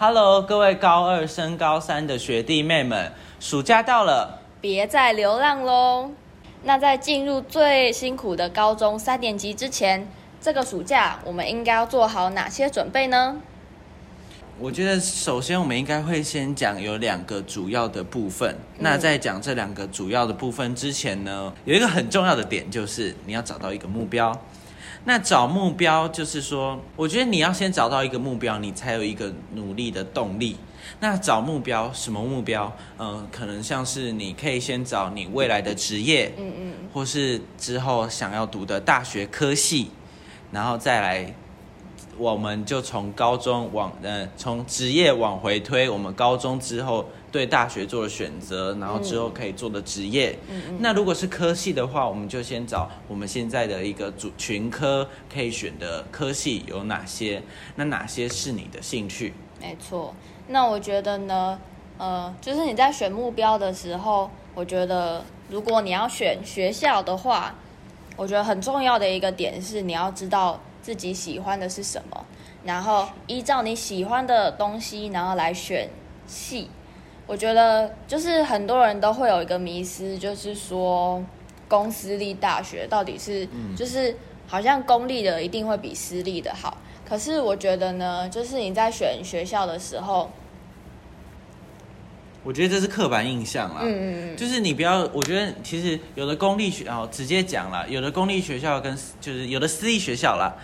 Hello，各位高二升高三的学弟妹们，暑假到了，别再流浪喽！那在进入最辛苦的高中三年级之前，这个暑假我们应该要做好哪些准备呢？我觉得首先我们应该会先讲有两个主要的部分。那在讲这两个主要的部分之前呢，有一个很重要的点就是你要找到一个目标。那找目标就是说，我觉得你要先找到一个目标，你才有一个努力的动力。那找目标什么目标？嗯、可能像是你可以先找你未来的职业，嗯嗯，或是之后想要读的大学科系，然后再来，我们就从高中往呃从职业往回推，我们高中之后对大学做了选择，然后之后可以做的职业。嗯那如果是科系的话，我们就先找我们现在的一个主群科可以选的科系有哪些，那哪些是你的兴趣？没错。那我觉得呢，呃，就是你在选目标的时候，我觉得如果你要选学校的话，我觉得很重要的一个点是你要知道自己喜欢的是什么，然后依照你喜欢的东西，然后来选系。我觉得就是很多人都会有一个迷思，就是说公私立大学到底是、就是好像公立的一定会比私立的好。可是我觉得呢，就是你在选学校的时候，我觉得这是刻板印象啦。嗯嗯嗯，就是你不要，我觉得其实有的公立学哦，直接讲啦，有的公立学校跟就是有的私立学校啦，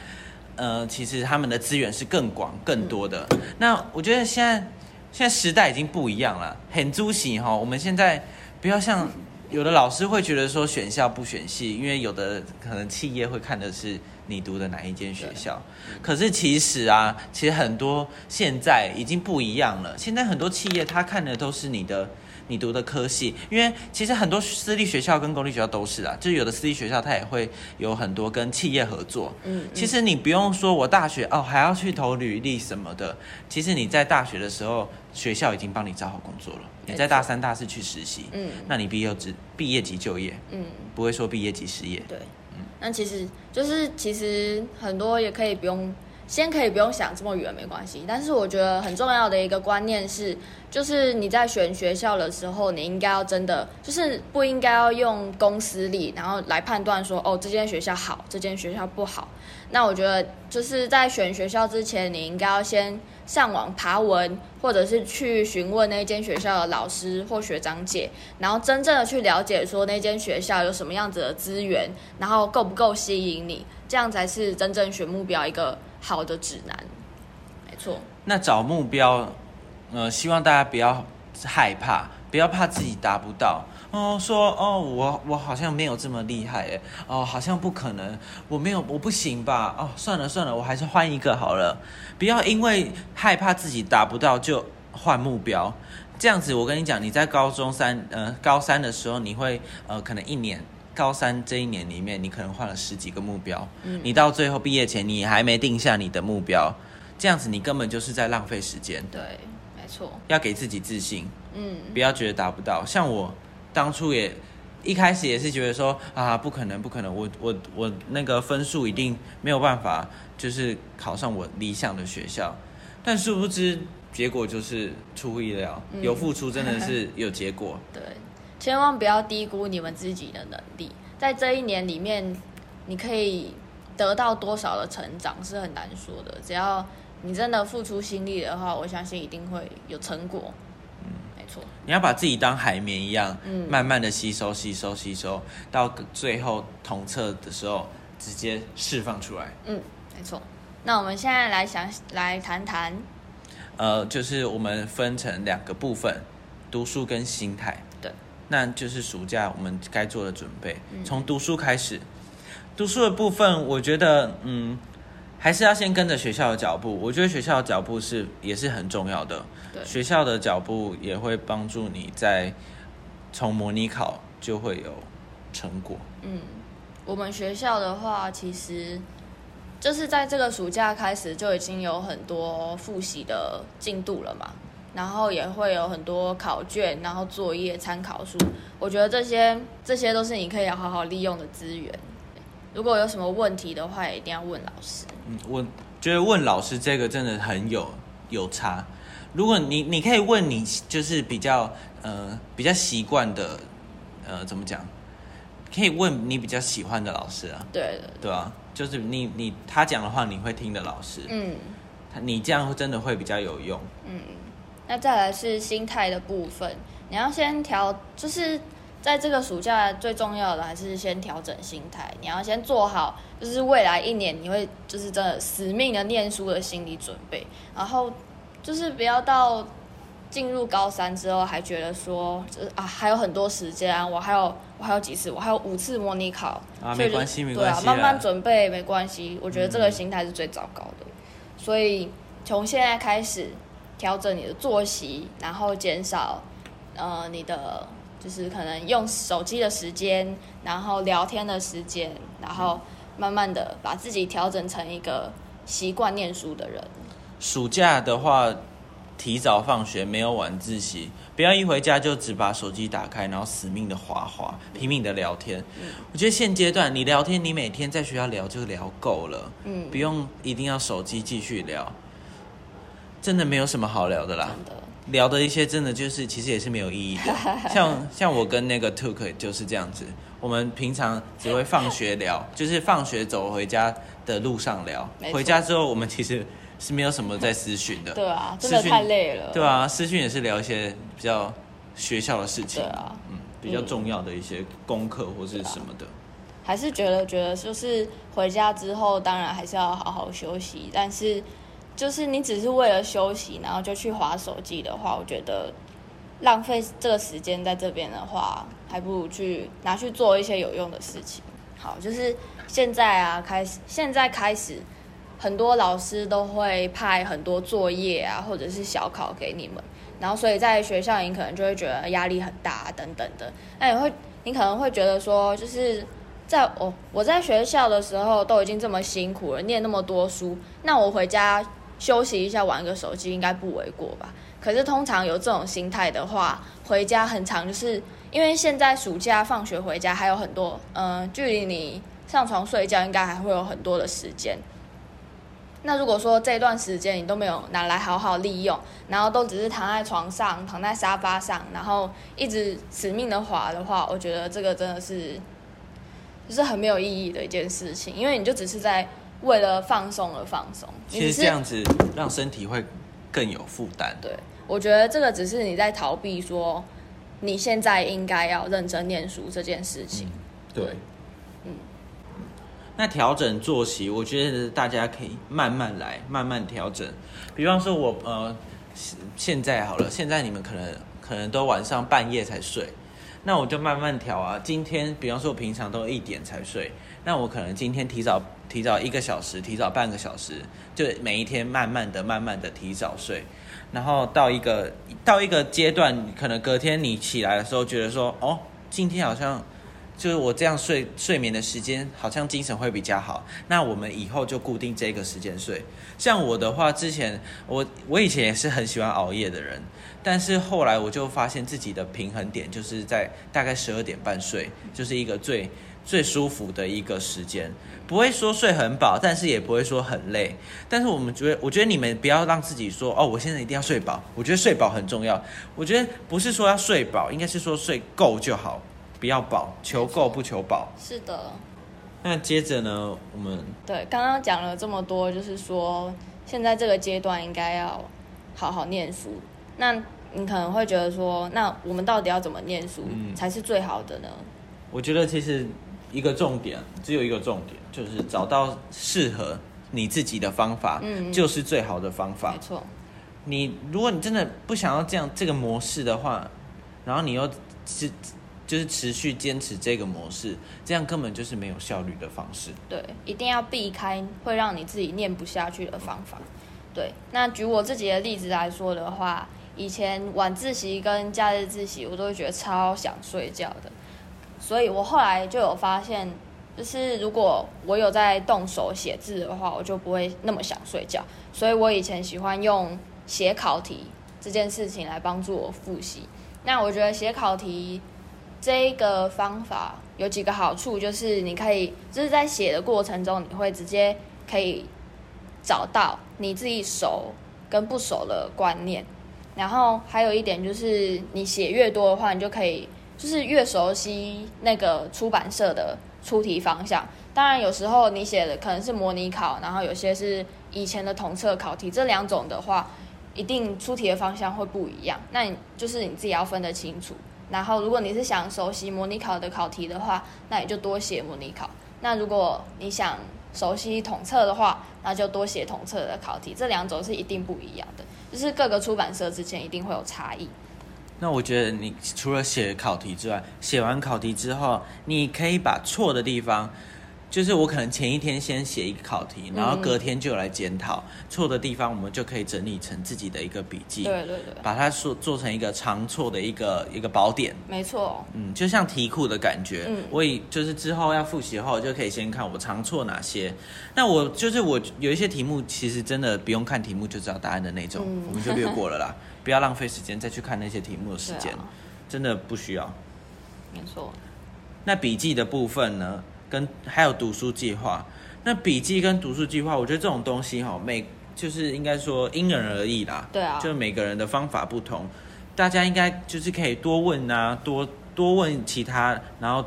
呃，其实他们的资源是更广、更多的。那我觉得现在现在时代已经不一样了，很租喜哈。我们现在不要像有的老师会觉得说选校不选系，因为有的可能企业会看的是你读的哪一间学校。可是其实啊，其实很多现在已经不一样了。现在很多企业他看的都是你的你读的科系，因为其实很多私立学校跟公立学校都是啊，就有的私立学校它也会有很多跟企业合作。嗯，其实你不用说我大学哦还要去投履历什么的，其实你在大学的时候，学校已经帮你找好工作了。你在大三、大四去实习，嗯那你毕业即毕业即就业，嗯，不会说毕业即失业。对。嗯那其实就是其实很多也可以不用，先可以不用想这么远没关系。但是我觉得很重要的一个观念是，就是你在选学校的时候，你应该要真的就是不应该要用公司力，然后来判断说哦这间学校好，这间学校不好。那我觉得就是在选学校之前，你应该要先上网爬文，或者是去询问那间学校的老师或学长姐，然后真正的去了解说那间学校有什么样子的资源，然后够不够吸引你，这样才是真正选目标一个好的指南。没错，那找目标，呃，希望大家不要害怕，不要怕自己达不到。哦，说哦，我我好像没有这么厉害哎，哦，好像不可能，我没有，我不行吧？哦，算了算了，我还是换一个好了。不要因为害怕自己达不到就换目标，这样子我跟你讲，你在高中三呃高三的时候，你会呃可能一年。高三这一年里面，你可能换了十几个目标，你到最后毕业前，你还没定下你的目标，这样子你根本就是在浪费时间。对，没错，要给自己自信，嗯不要觉得达不到。像我当初也一开始也是觉得说啊，不可能，不可能，我我我那个分数一定没有办法，就是考上我理想的学校。但殊不知，结果就是出乎意料，嗯有付出真的是 有结果。对，千万不要低估你们自己的能力，在这一年里面，你可以得到多少的成长是很难说的。只要你真的付出心力的话，我相信一定会有成果。嗯，没错。你要把自己当海绵一样，嗯慢慢的吸收、吸收、吸收，到最后统测的时候直接释放出来。嗯，没错。那我们现在来想来谈谈，呃，就是我们分成两个部分，读书跟心态。对，那就是暑假我们该做的准备，嗯从读书开始。读书的部分，我觉得，嗯，还是要先跟着学校的脚步。我觉得学校的脚步是也是很重要的。学校的脚步也会帮助你在从模拟考就会有成果。嗯，我们学校的话，其实就是在这个暑假开始就已经有很多复习的进度了嘛，然后也会有很多考卷，然后作业、参考书。我觉得这些这些都是你可以好好利用的资源。如果有什么问题的话，也一定要问老师。嗯，我觉得问老师这个真的很有有差。如果你你可以问你就是比较呃比较习惯的呃怎么讲，可以问你比较喜欢的老师啊，对的，对啊，就是你你他讲的话你会听的老师，嗯他你这样真的会比较有用。嗯。那再来是心态的部分，你要先调，就是在这个暑假最重要的还是先调整心态，你要先做好，就是未来一年你会就是真的死命的念书的心理准备，然后就是不要到进入高三之后还觉得说，就是啊还有很多时间啊，我还有我还有几次，我还有五次模拟考啊没关系没对啊关，系慢慢准备没关系，我觉得这个心态是最糟糕的，所以从现在开始调整你的作息，然后减少呃你的就是可能用手机的时间，然后聊天的时间，然后慢慢的把自己调整成一个习惯念书的人。暑假的话，提早放学，没有晚自习，不要一回家就只把手机打开，然后死命的滑滑，拼命的聊天。我觉得现阶段你聊天，你每天在学校聊就聊够了，嗯不用一定要手机继续聊，真的没有什么好聊的啦。真的，聊的一些真的就是其实也是没有意义的，像像我跟那个 Took 就是这样子，我们平常只会放学聊，就是放学走回家的路上聊。回家之后我们其实是没有什么在私讯的，对啊，真的太累了。对啊，私讯也是聊一些比较学校的事情，对啊。嗯，比较重要的一些功课或是什么的，还是觉得觉得就是回家之后，当然还是要好好休息。但是就是你只是为了休息，然后就去划手机的话，我觉得浪费这个时间在这边的话，还不如去拿去做一些有用的事情。好，就是现在啊，开始现在开始，很多老师都会派很多作业啊，或者是小考给你们，然后所以在学校你可能就会觉得压力很大、等等的。那你会，你可能会觉得说，就是在我、我在学校的时候都已经这么辛苦了，念那么多书，那我回家休息一下，玩个手机应该不为过吧？可是通常有这种心态的话，回家很长，就是因为现在暑假放学回家还有很多，嗯、距离你上床睡觉应该还会有很多的时间。那如果说这段时间你都没有拿来好好利用，然后都只是躺在床上、躺在沙发上，然后一直死命的滑的话，我觉得这个真的是，就是很没有意义的一件事情，因为你就只是在为了放松而放松。其实这样子让身体会更有负担。对，我觉得这个只是你在逃避说你现在应该要认真念书这件事情。对，嗯，那调整作息，我觉得大家可以慢慢来，慢慢调整。比方说我呃，现现在好了，现在你们可能可能都晚上半夜才睡，那我就慢慢调啊。今天比方说我平常都一点才睡，那我可能今天提早提早一个小时，提早半个小时，就每一天慢慢的、慢慢的提早睡。然后到一个到一个阶段，可能隔天你起来的时候，觉得说，哦，今天好像就是我这样睡睡眠的时间，好像精神会比较好。那我们以后就固定这个时间睡。像我的话，之前我我以前也是很喜欢熬夜的人，但是后来我就发现自己的平衡点就是在大概十二点半睡，就是一个最最舒服的一个时间，不会说睡很饱，但是也不会说很累。但是我们觉得，我觉得你们不要让自己说哦，我现在一定要睡饱。我觉得睡饱很重要。我觉得不是说要睡饱，应该是说睡够就好，不要饱，求够不求饱。是的，那接着呢，我们对，刚刚讲了这么多，就是说现在这个阶段应该要好好念书。那你可能会觉得说，那我们到底要怎么念书嗯才是最好的呢？我觉得其实一个重点只有一个重点，就是找到适合你自己的方法，嗯就是最好的方法没。错，你如果你真的不想要这样这个模式的话，然后你又是就是持续坚持这个模式，这样根本就是没有效率的方式。对，一定要避开会让你自己念不下去的方法。对，那举我自己的例子来说的话，以前晚自习跟假日自习，我都会觉得超想睡觉的，所以我后来就有发现，就是如果我有在动手写字的话，我就不会那么想睡觉。所以我以前喜欢用写考题这件事情来帮助我复习。那我觉得写考题这个方法有几个好处，就是你可以就是在写的过程中，你会直接可以找到你自己熟跟不熟的观念。然后还有一点就是，你写越多的话，你就可以就是越熟悉那个出版社的出题方向。当然，有时候你写的可能是模拟考，然后有些是以前的统测考题，这两种的话，一定出题的方向会不一样。那你就是你自己要分得清楚。然后，如果你是想熟悉模拟考的考题的话，那你就多写模拟考。那如果你想熟悉统测的话，那就多写统测的考题。这两种是一定不一样的，就是各个出版社之间一定会有差异。那我觉得你除了写考题之外，写完考题之后，你可以把错的地方，就是我可能前一天先写一个考题，然后隔天就来检讨、错的地方，我们就可以整理成自己的一个笔记，对对对，把它做做成一个常错的一个一个宝典。没错。嗯，就像题库的感觉，嗯我以就是之后要复习后，就可以先看我常错哪些。那我就是我有一些题目，其实真的不用看题目就知道答案的那种，嗯我们就略过了啦，不要浪费时间再去看那些题目的时间，啊真的不需要。没错。那笔记的部分呢，跟还有读书计划，那笔记跟读书计划，我觉得这种东西哈，每就是应该说因人而异啦，对啊就是每个人的方法不同，大家应该就是可以多问啊，多多问其他，然后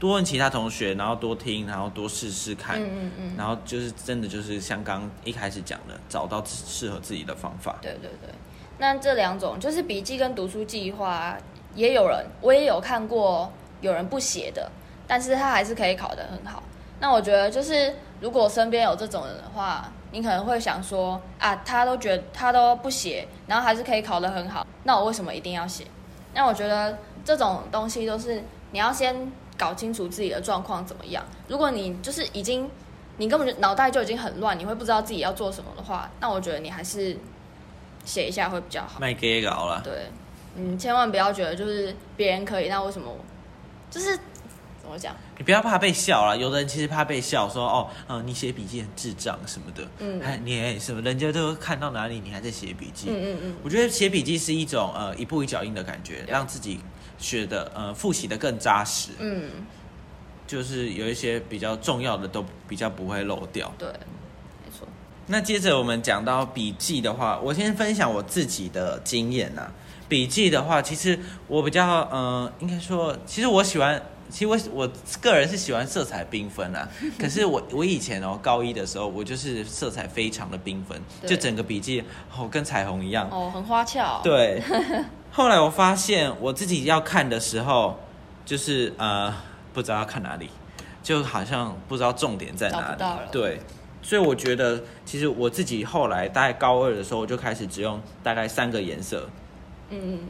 多问其他同学，然后多听，然后多试试看，嗯嗯嗯，然后就是真的就是像刚一开始讲的，找到适合自己的方法。对对对。那这两种就是笔记跟读书计划，也有人我也有看过有人不写的，但是他还是可以考得很好。那我觉得就是如果身边有这种人的话，你可能会想说啊，他都觉得他都不写，然后还是可以考得很好，那我为什么一定要写？那我觉得这种东西都是你要先搞清楚自己的状况怎么样。如果你就是已经你根本就脑袋就已经很乱，你会不知道自己要做什么的话，那我觉得你还是写一下会比较好。卖给搞了，对，嗯，千万不要觉得就是别人可以，那为什么我就是怎么讲？你不要怕被笑啦，有的人其实怕被笑，说哦，嗯、你写笔记很智障什么的，嗯还，你什么，人家都看到哪里，你还在写笔记。嗯嗯嗯，我觉得写笔记是一种呃一步一脚印的感觉，让自己学的呃复习的更扎实，嗯，就是有一些比较重要的都比较不会漏掉。对。那接着我们讲到笔记的话，我先分享我自己的经验呐、笔记的话，其实我比较呃，应该说，其实我喜欢，其实我我个人是喜欢色彩缤纷啊。可是我我以前哦，高一的时候，我就是色彩非常的缤纷，就整个笔记哦跟彩虹一样。哦，很花俏。，对，后来我发现我自己要看的时候，就是呃不知道要看哪里，就好像不知道重点在哪里。对，所以我觉得其实我自己后来大概高二的时候，我就开始只用大概三个颜色，嗯，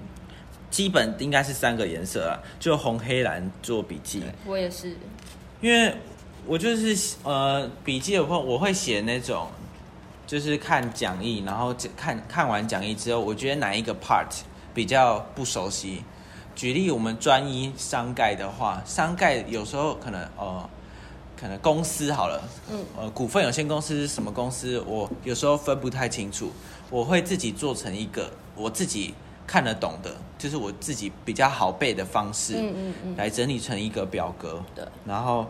基本应该是三个颜色啊，就红黑蓝做笔记。，我也是。因为我就是呃笔记的话，我会写那种，就是看讲义，然后看看完讲义之后，我觉得哪一个 part 比较不熟悉。举例，我们专一商盖的话，商盖有时候可能呃，可能公司好了，嗯，呃，股份有限公司是什么公司，我有时候分不太清楚，我会自己做成一个我自己看得懂的，就是我自己比较好背的方式，嗯嗯嗯，来整理成一个表格，对，然后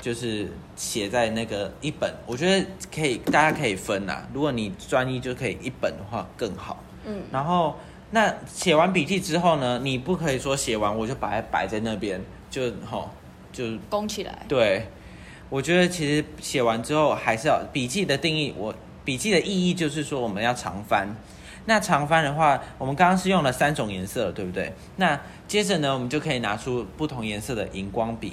就是写在那个一本，我觉得可以，大家可以分啦。如果你专一就可以一本的话更好。嗯，然后那写完笔记之后呢，你不可以说写完我就把它摆在那边，就吼就攻起来。对。我觉得其实写完之后还是要笔记的定义，我笔记的意义就是说我们要常翻。那常翻的话，我们刚刚是用了三种颜色，对不对？那接着呢，我们就可以拿出不同颜色的荧光笔。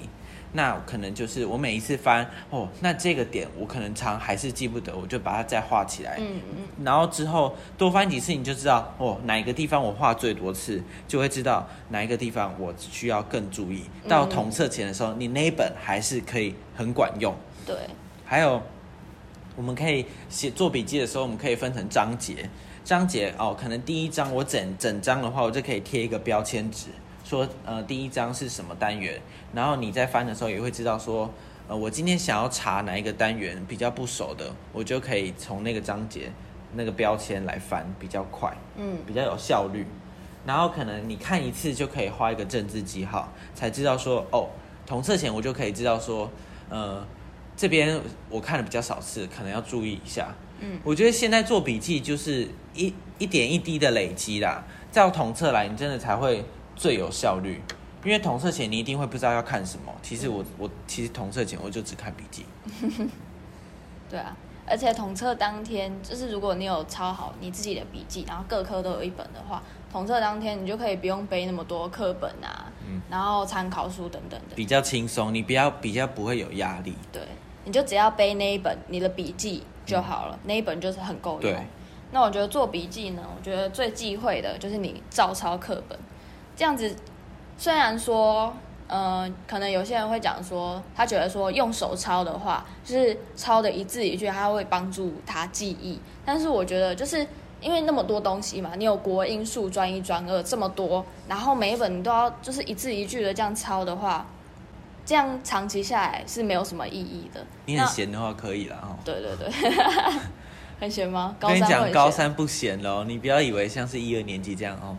那可能就是我每一次翻哦，那这个点我可能常还是记不得，我就把它再画起来。嗯嗯，然后之后多翻几次，你就知道哦，哪一个地方我画最多次，就会知道哪一个地方我需要更注意。到统测前的时候，你那一本还是可以很管用。对，还有，我们可以写做笔记的时候，我们可以分成章节。章节哦，可能第一章我整整章的话，我就可以贴一个标签纸，说呃第一章是什么单元，然后你在翻的时候也会知道说，呃我今天想要查哪一个单元比较不熟的，我就可以从那个章节那个标签来翻，比较快。嗯比较有效率。然后可能你看一次就可以画一个政治记号，才知道说哦，同测前我就可以知道说，呃，这边我看的比较少次，可能要注意一下。嗯，我觉得现在做笔记就是一一点一滴的累积啦，照统测来，你真的才会最有效率。因为统测前你一定会不知道要看什么。其实我我其实统测前我就只看笔记。对啊，而且统测当天，就是如果你有抄好你自己的笔记，然后各科都有一本的话，统测当天你就可以不用背那么多课本啊，然后参考书等等的，比较轻松，你比较比较不会有压力。对，你就只要背那一本你的笔记就好了，那一本就是很够用。那我觉得做笔记呢，我觉得最忌讳的就是你照抄课本，这样子虽然说，呃，可能有些人会讲说，他觉得说用手抄的话，就是抄的一字一句，他会帮助他记忆。但是我觉得，就是因为那么多东西嘛，你有国英数专一专二这么多，然后每一本你都要就是一字一句的这样抄的话，这样长期下来是没有什么意义的。你很闲的话可以啦哦。对对对，很闲吗？跟你讲，高三不闲喽，你不要以为像是一二年级这样哦，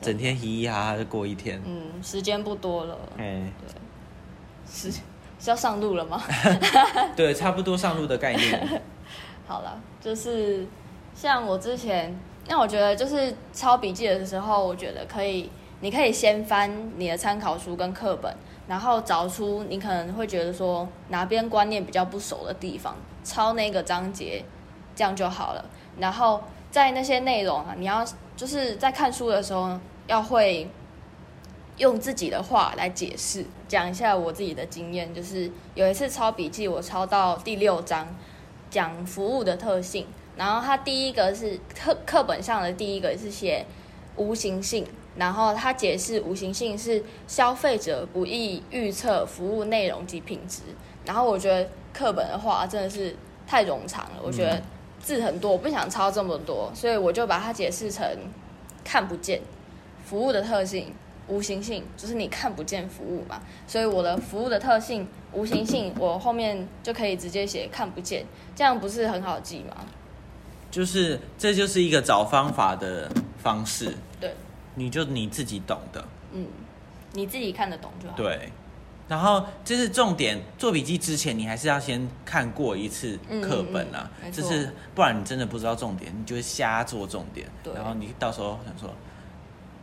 整天嘻嘻哈哈就过一天。嗯，时间不多了，哎，是是要上路了吗？对，差不多上路的概念。好了，就是像我之前，那我觉得就是抄笔记的时候，我觉得可以，你可以先翻你的参考书跟课本，然后找出你可能会觉得说哪边观念比较不熟的地方，抄那个章节，这样就好了。然后在那些内容啊，你要就是在看书的时候要会用自己的话来解释。讲一下我自己的经验，就是有一次抄笔记，我抄到第六章，讲服务的特性。然后它第一个是课课本上的第一个是写无形性，然后它解释无形性是消费者不易预测服务内容及品质。然后我觉得课本的话真的是太冗长了，我觉得字很多，我不想抄这么多，所以我就把它解释成看不见服务的特性。无形性就是你看不见服务嘛，所以我的服务的特性无形性，我后面就可以直接写看不见，这样不是很好记吗？就是这就是一个找方法的方式，对，你就你自己懂的。嗯，你自己看得懂就好。对，然后这是重点，做笔记之前你还是要先看过一次课本啊，嗯嗯嗯就是不然你真的不知道重点，你就会瞎做重点，然后你到时候想说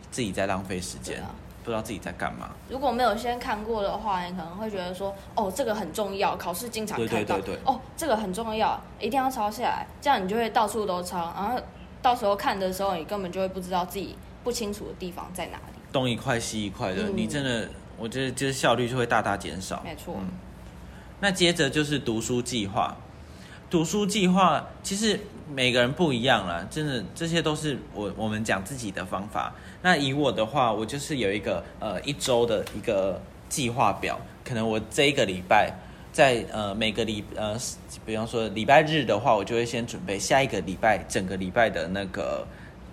自己在浪费时间，不知道自己在干嘛。如果没有先看过的话，你可能会觉得说，哦，这个很重要，考试经常看到，对对对对。哦，这个很重要，一定要抄下来，这样你就会到处都抄，然后到时候看的时候，你根本就会不知道自己不清楚的地方在哪里。东一块西一块的，嗯。你真的，我觉得就是效率就会大大减少。没错，嗯。那接着就是读书计划，读书计划其实每个人不一样啦，真的这些都是我我们讲自己的方法。那以我的话，我就是有一个呃一周的一个计划表，可能我这一个礼拜在呃每个礼呃，比方说礼拜日的话，我就会先准备下一个礼拜整个礼拜的那个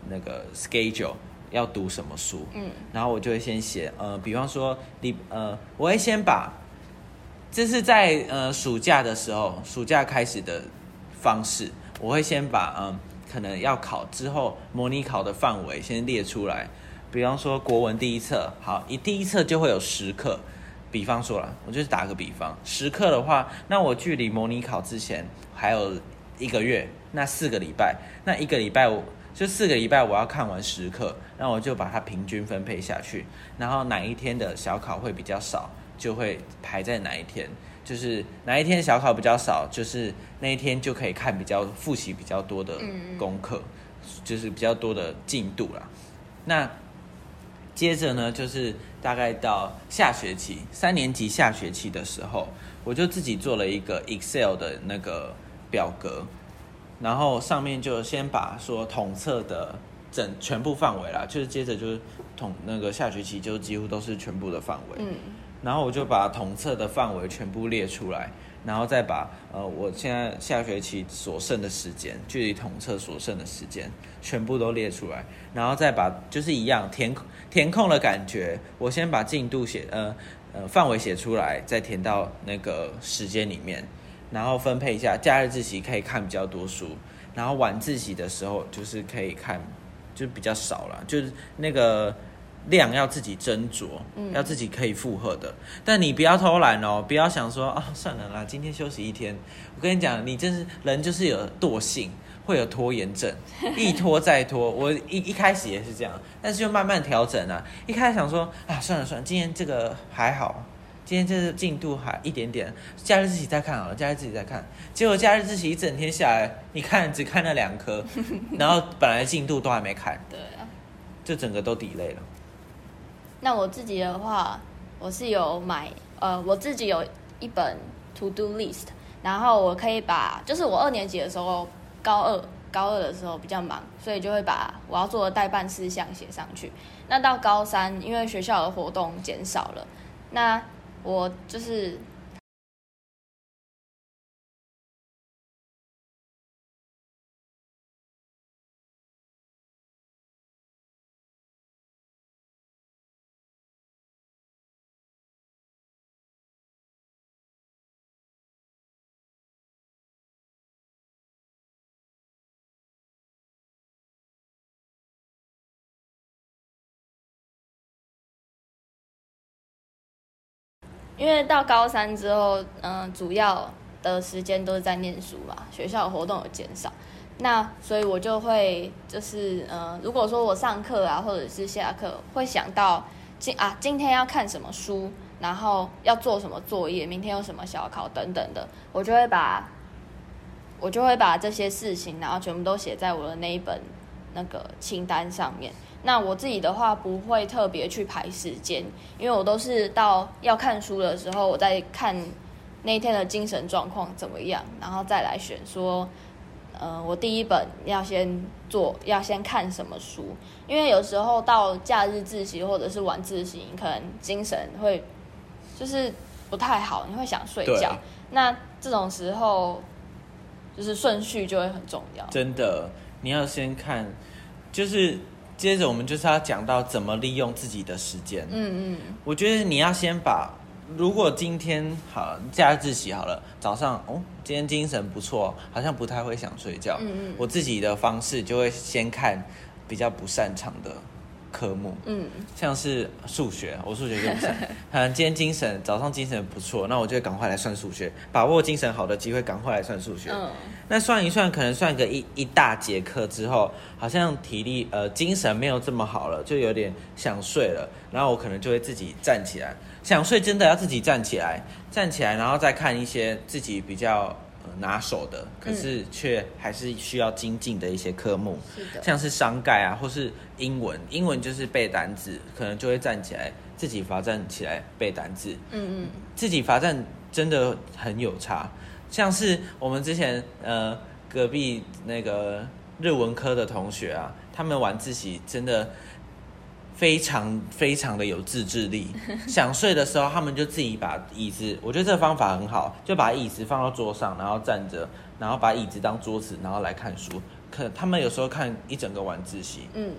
那个 schedule 要读什么书，嗯，然后我就会先写呃，比方说你呃，我会先把这是在呃暑假的时候，暑假开始的方式，我会先把嗯可能要考之后模拟考的范围先列出来。比方说国文第一册，好，一第一册就会有十课。比方说了，我就是打个比方，十课的话，那我距离模拟考之前还有一个月，那四个礼拜，那一个礼拜我就四个礼拜我要看完十课，那我就把它平均分配下去，然后哪一天的小考会比较少，就会排在哪一天，就是哪一天小考比较少，就是那一天就可以看比较复习比较多的嗯功课，就是比较多的进度啦。那接着呢，就是大概到下学期三年级下学期的时候，我就自己做了一个 Excel 的那个表格，然后上面就先把说统测的整全部范围啦，就是接着就是统那个下学期就几乎都是全部的范围，嗯，然后我就把统测的范围全部列出来，然后再把呃我现在下学期所剩的时间，距离统测所剩的时间全部都列出来，然后再把就是一样填填空的感觉，我先把进度写呃呃范围写出来，再填到那个时间里面，然后分配一下，假日自习可以看比较多书，然后晚自习的时候就是可以看就比较少了，就是那个量要自己斟酌，要自己可以负荷的。但你不要偷懒哦，不要想说啊，算了啦，今天休息一天。我跟你讲，你真是人就是有惰性，会有拖延症，一拖再拖。我一一开始也是这样，但是就慢慢调整啊。一开始想说啊，算了算了，今天这个还好，今天这是进度还一点点，假日自己再看好了，假日自己再看。结果假日自习一整天下来，你看只看了两科，然后本来进度都还没看，对啊。就整个都抵累了。那我自己的话，我是有买，呃，我自己有一本 to do list，然后我可以把，就是我二年级的时候，高二高二的时候比较忙，所以就会把我要做的代办事项写上去。那到高三，因为学校的活动减少了，那我就是。因为到高三之后，嗯，主要的时间都是在念书嘛，学校活动有减少，那所以我就会就是，嗯，如果说我上课啊，或者是下课，会想到今啊今天要看什么书，然后要做什么作业，明天有什么小考等等的，我就会把，我就会把这些事情，然后全部都写在我的那一本那个清单上面。那我自己的话不会特别去排时间，因为我都是到要看书的时候，我在看那一天的精神状况怎么样，然后再来选说，呃，我第一本要先做，要先看什么书。因为有时候到假日自习或者是晚自习，可能精神会就是不太好，你会想睡觉。那这种时候就是顺序就会很重要。真的，你要先看，就是。接着我们就是要讲到怎么利用自己的时间。嗯嗯，我觉得你要先把，如果今天好假日自习好了，早上哦，今天精神不错，好像不太会想睡觉。嗯嗯，我自己的方式就会先看比较不擅长的。科目，嗯，像是数学，我数学就不行。嗯，今天精神早上精神不错，那我就赶快来算数学，把握精神好的机会，赶快来算数学。嗯，那算一算，可能算个一一大节课之后，好像体力呃精神没有这么好了，就有点想睡了。然后我可能就会自己站起来，想睡真的要自己站起来，站起来，然后再看一些自己比较。拿手的，可是却还是需要精进的一些科目，像是商盖啊，或是英文，英文就是背单字，可能就会站起来自己罚站起来背单字。嗯嗯，自己罚站真的很有差，像是我们之前呃隔壁那个日文科的同学啊，他们晚自习真的。非常非常的有自制力，想睡的时候，他们就自己把椅子，我觉得这个方法很好，就把椅子放到桌上，然后站着，然后把椅子当桌子，然后来看书。可他们有时候看一整个晚自习，嗯，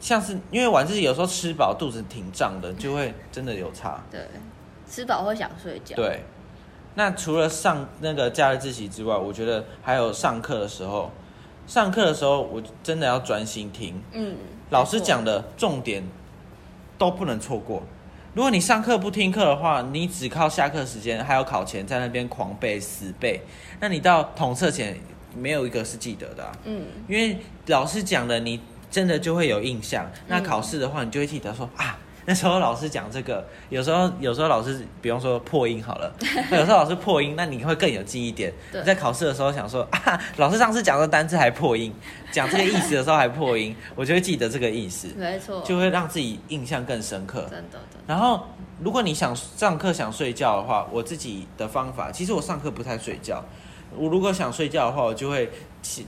像是因为晚自习有时候吃饱肚子挺胀的，就会真的有差。对，吃饱会想睡觉。对，那除了上那个假日自习之外，我觉得还有上课的时候，上课的时候我真的要专心听。嗯。老师讲的重点都不能错过。如果你上课不听课的话，你只靠下课时间还有考前在那边狂背死背，那你到统测前没有一个是记得的。嗯，因为老师讲的你真的就会有印象。那考试的话，你就会记得说啊。那时候老师讲这个，有时候有时候老师，比方说破音好了，有时候老师破音，那你会更有记忆点。你在考试的时候想说 啊，老师上次讲的单词还破音，讲这个意思的时候还破音，我就会记得这个意思。没错，就会让自己印象更深刻。真的。然后，如果你想上课想睡觉的话，我自己的方法，其实我上课不太睡觉。我如果想睡觉的话，我就会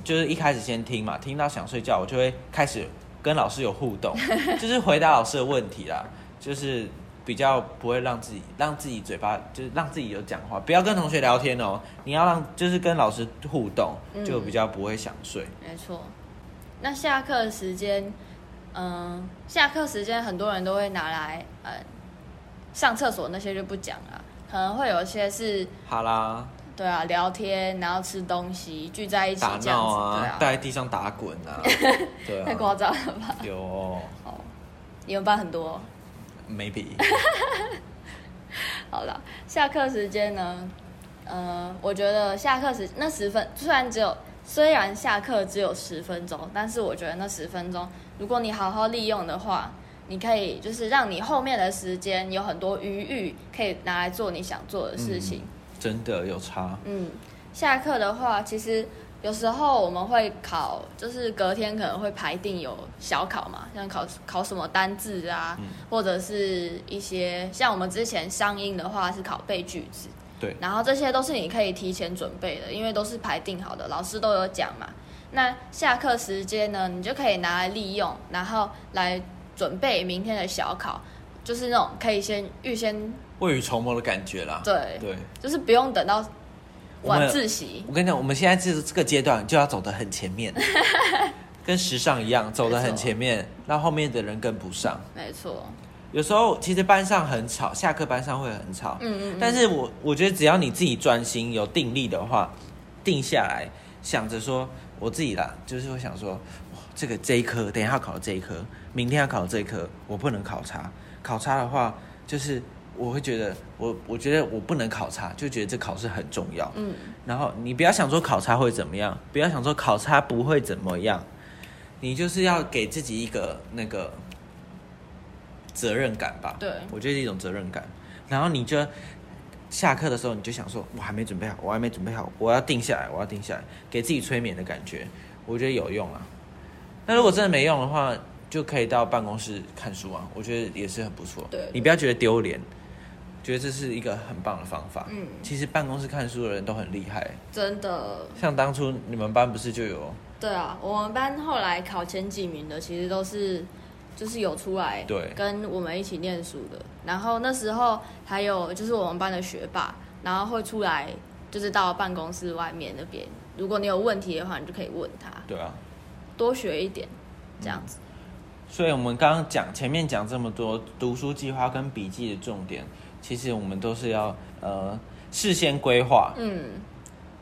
就是一开始先听嘛，听到想睡觉，我就会开始。跟老师有互动，就是回答老师的问题啦，就是比较不会让自己让自己嘴巴，就是让自己有讲话，不要跟同学聊天哦。你要让就是跟老师互动，就比较不会想睡。没错。那下课时间，嗯，下课时间很多人都会拿来，呃，上厕所那些就不讲了，可能会有一些是好啦。对啊，聊天，然后吃东西，聚在一起这样子，对啊，在地上打滚啊，对啊，太夸张了吧？有哦。你们班很多哦、maybe 好了，下课时间呢？呃，我觉得下课时那十分虽然只有虽然下课只有十分钟，但是我觉得那十分钟，如果你好好利用的话，你可以就是让你后面的时间有很多余裕，可以拿来做你想做的事情。真的有差。嗯，下课的话，其实有时候我们会考，就是隔天可能会排定有小考嘛，像考考什么单字啊，或者是一些像我们之前上映的话是考背句子，对，然后这些都是你可以提前准备的，因为都是排定好的，老师都有讲嘛。那下课时间呢，你就可以拿来利用，然后来准备明天的小考，就是那种可以先预先未雨绸缪的感觉啦。对，对，就是不用等到晚自习。我跟你讲，我们现在这这个阶段就要走得很前面，跟时尚一样，走得很前面，让后面的人跟不上。没错，有时候其实班上很吵，下课班上会很吵，嗯嗯嗯但是我我觉得只要你自己专心有定力的话，定下来想着说，我自己啦，就是会想说，哇，这个这一科等一下要考这一科，明天要考这一科，我不能考差，考差的话就是我会觉得我我觉得我不能考差，就觉得这考试很重要，嗯，然后你不要想说考差会怎么样，不要想说考差不会怎么样，你就是要给自己一个那个责任感吧。对我觉得是一种责任感。然后你就下课的时候，你就想说，我还没准备好，我还没准备好，我要定下来，我要定下来，给自己催眠的感觉，我觉得有用啊。那如果真的没用的话，就可以到办公室看书啊，我觉得也是很不错。对你不要觉得丢脸，觉得这是一个很棒的方法。嗯其实办公室看书的人都很厉害。真的，像当初你们班不是就有对啊，我们班后来考前几名的，其实都是就是有出来对跟我们一起念书的。然后那时候还有就是我们班的学霸，然后会出来就是到办公室外面那边，如果你有问题的话，你就可以问他，对啊，多学一点，这样子。所以我们刚刚讲前面讲这么多读书计划跟笔记的重点，其实我们都是要呃事先规划，嗯，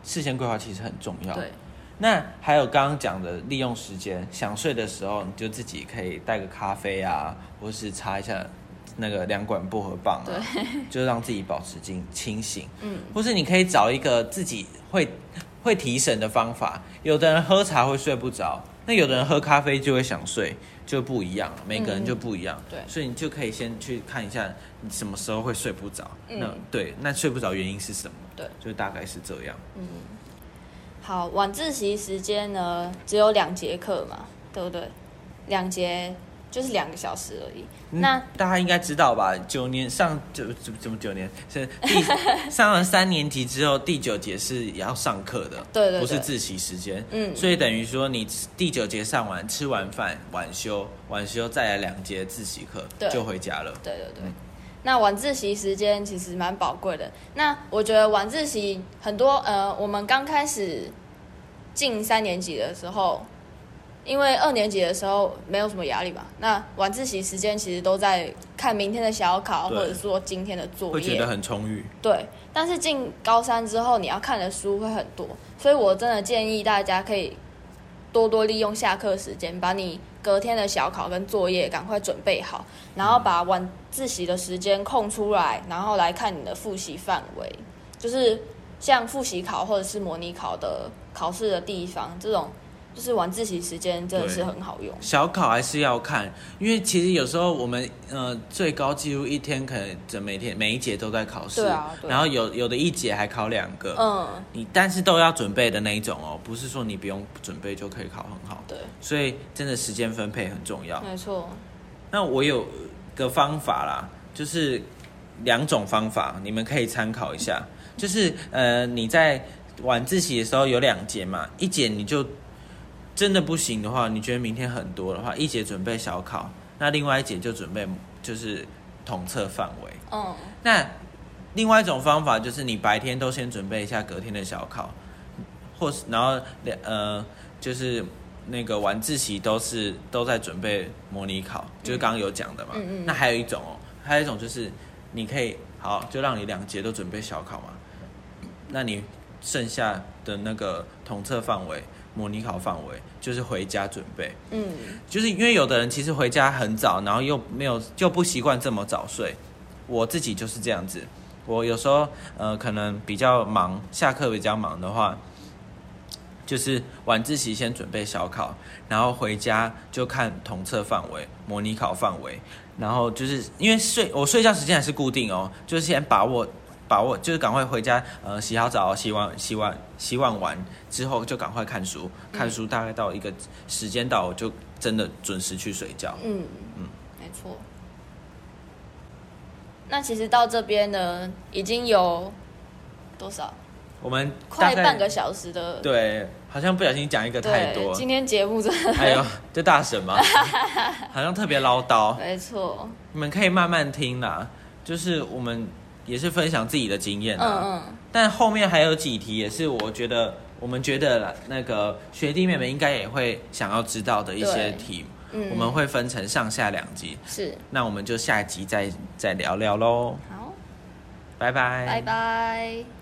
事先规划其实很重要。对，那还有刚刚讲的利用时间，想睡的时候你就自己可以带个咖啡啊，或是擦一下那个两管薄荷棒啊，就让自己保持清清醒。嗯，或是你可以找一个自己会会提神的方法。有的人喝茶会睡不着，那有的人喝咖啡就会想睡，就不一样了，每个人就不一样。对所以你就可以先去看一下你什么时候会睡不着。嗯那对，那睡不着原因是什么？对，就大概是这样。嗯好，晚自习时间呢只有两节课嘛，对不对？两节就是两个小时而已。那嗯大家应该知道吧？九年上九怎怎么九年是第 上了三年级之后，第九节是也要上课的，对对对不是自习时间。嗯所以等于说你第九节上完，吃完饭晚休，晚休再来两节自习课就回家了。对对对，那晚自习时间其实蛮宝贵的。那我觉得晚自习很多，呃，我们刚开始进三年级的时候，因为二年级的时候没有什么压力嘛，那晚自习时间其实都在看明天的小考，或者说今天的作业会觉得。很充裕。对，但是进高三之后，你要看的书会很多，所以我真的建议大家可以多多利用下课时间，把你隔天的小考跟作业赶快准备好，然后把晚自习的时间空出来，然后来看你的复习范围，就是像复习考或者是模拟考的考试的地方，这种就是晚自习时间真的是很好用。小考还是要看，因为其实有时候我们呃最高记录一天可能整每天每一节都在考试，对啊对啊然后有有的一节还考两个，嗯，你但是都要准备的那一种哦，不是说你不用准备就可以考很好，对，所以真的时间分配很重要。没错。那我有个方法啦，就是两种方法，你们可以参考一下。就是呃，你在晚自习的时候有两节嘛，一节你就真的不行的话，你觉得明天很多的话，一节准备小考，那另外一节就准备就是统测范围。嗯，那另外一种方法就是你白天都先准备一下隔天的小考，或是然后两呃就是那个晚自习都是都在准备模拟考，就是刚刚有讲的嘛。嗯嗯那还有一种哦，还有一种就是你可以好就让你两节都准备小考嘛，那你剩下的那个统测范围模拟考范围，就是回家准备。嗯，就是因为有的人其实回家很早，然后又没有就不习惯这么早睡。我自己就是这样子，我有时候呃可能比较忙，下课比较忙的话，就是晚自习先准备小考，然后回家就看统测范围、模拟考范围，然后就是因为睡我睡觉时间还是固定哦，就是先把握把握，就是赶快回家呃洗好澡、洗完洗碗洗碗完之后就赶快看书，看书大概到一个时间到我就真的准时去睡觉。嗯嗯嗯，没错。那其实到这边呢，已经有多少？我们快半个小时的。对，好像不小心讲一个太多，今天节目真的。哎呦，这大神吗？好像特别唠叨。没错。你们可以慢慢听啦，就是我们也是分享自己的经验嗯啊。嗯。但后面还有几题也是我觉得我们觉得那个学弟妹们应该也会想要知道的一些对题，嗯我们会分成上下两集，是。那我们就下一集再再聊聊喽，好，拜拜，拜拜。